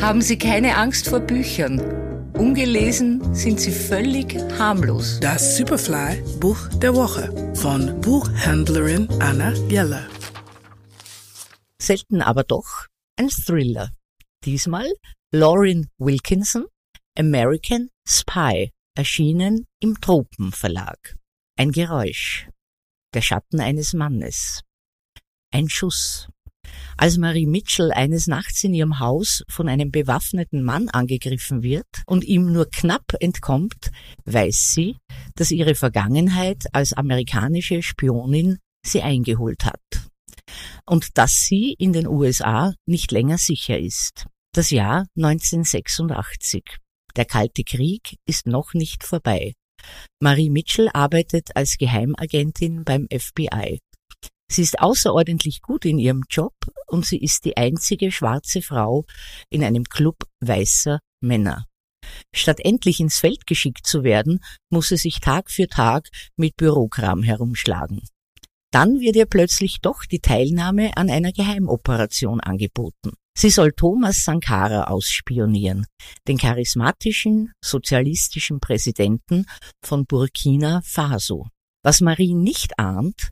Haben Sie keine Angst vor Büchern. Ungelesen sind sie völlig harmlos. Das Superfly Buch der Woche von Buchhändlerin Anna Jeller. Selten aber doch ein Thriller. Diesmal Lauren Wilkinson, American Spy, erschienen im Tropenverlag. Ein Geräusch. Der Schatten eines Mannes. Ein Schuss. Als Marie Mitchell eines Nachts in ihrem Haus von einem bewaffneten Mann angegriffen wird und ihm nur knapp entkommt, weiß sie, dass ihre Vergangenheit als amerikanische Spionin sie eingeholt hat. Und dass sie in den USA nicht länger sicher ist. Das Jahr 1986. Der Kalte Krieg ist noch nicht vorbei. Marie Mitchell arbeitet als Geheimagentin beim FBI. Sie ist außerordentlich gut in ihrem Job und sie ist die einzige schwarze Frau in einem Club weißer Männer. Statt endlich ins Feld geschickt zu werden, muss sie sich Tag für Tag mit Bürokram herumschlagen. Dann wird ihr plötzlich doch die Teilnahme an einer Geheimoperation angeboten. Sie soll Thomas Sankara ausspionieren, den charismatischen sozialistischen Präsidenten von Burkina Faso. Was Marie nicht ahnt,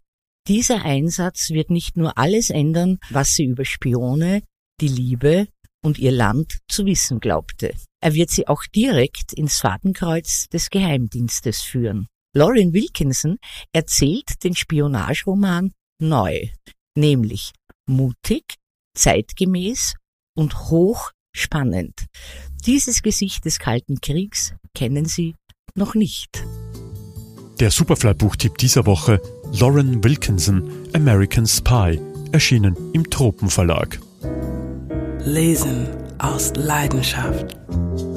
dieser Einsatz wird nicht nur alles ändern, was sie über Spione, die Liebe und ihr Land zu wissen glaubte. Er wird sie auch direkt ins Fadenkreuz des Geheimdienstes führen. Lauren Wilkinson erzählt den Spionageroman neu, nämlich mutig, zeitgemäß und hochspannend. Dieses Gesicht des Kalten Kriegs kennen Sie noch nicht. Der Superfly-Buchtipp dieser Woche Lauren Wilkinson, American Spy, erschienen im Tropenverlag. Lesen aus Leidenschaft.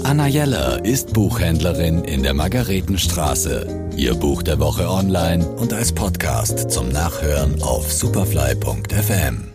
Anna Jeller ist Buchhändlerin in der Margaretenstraße. Ihr Buch der Woche online und als Podcast zum Nachhören auf superfly.fm.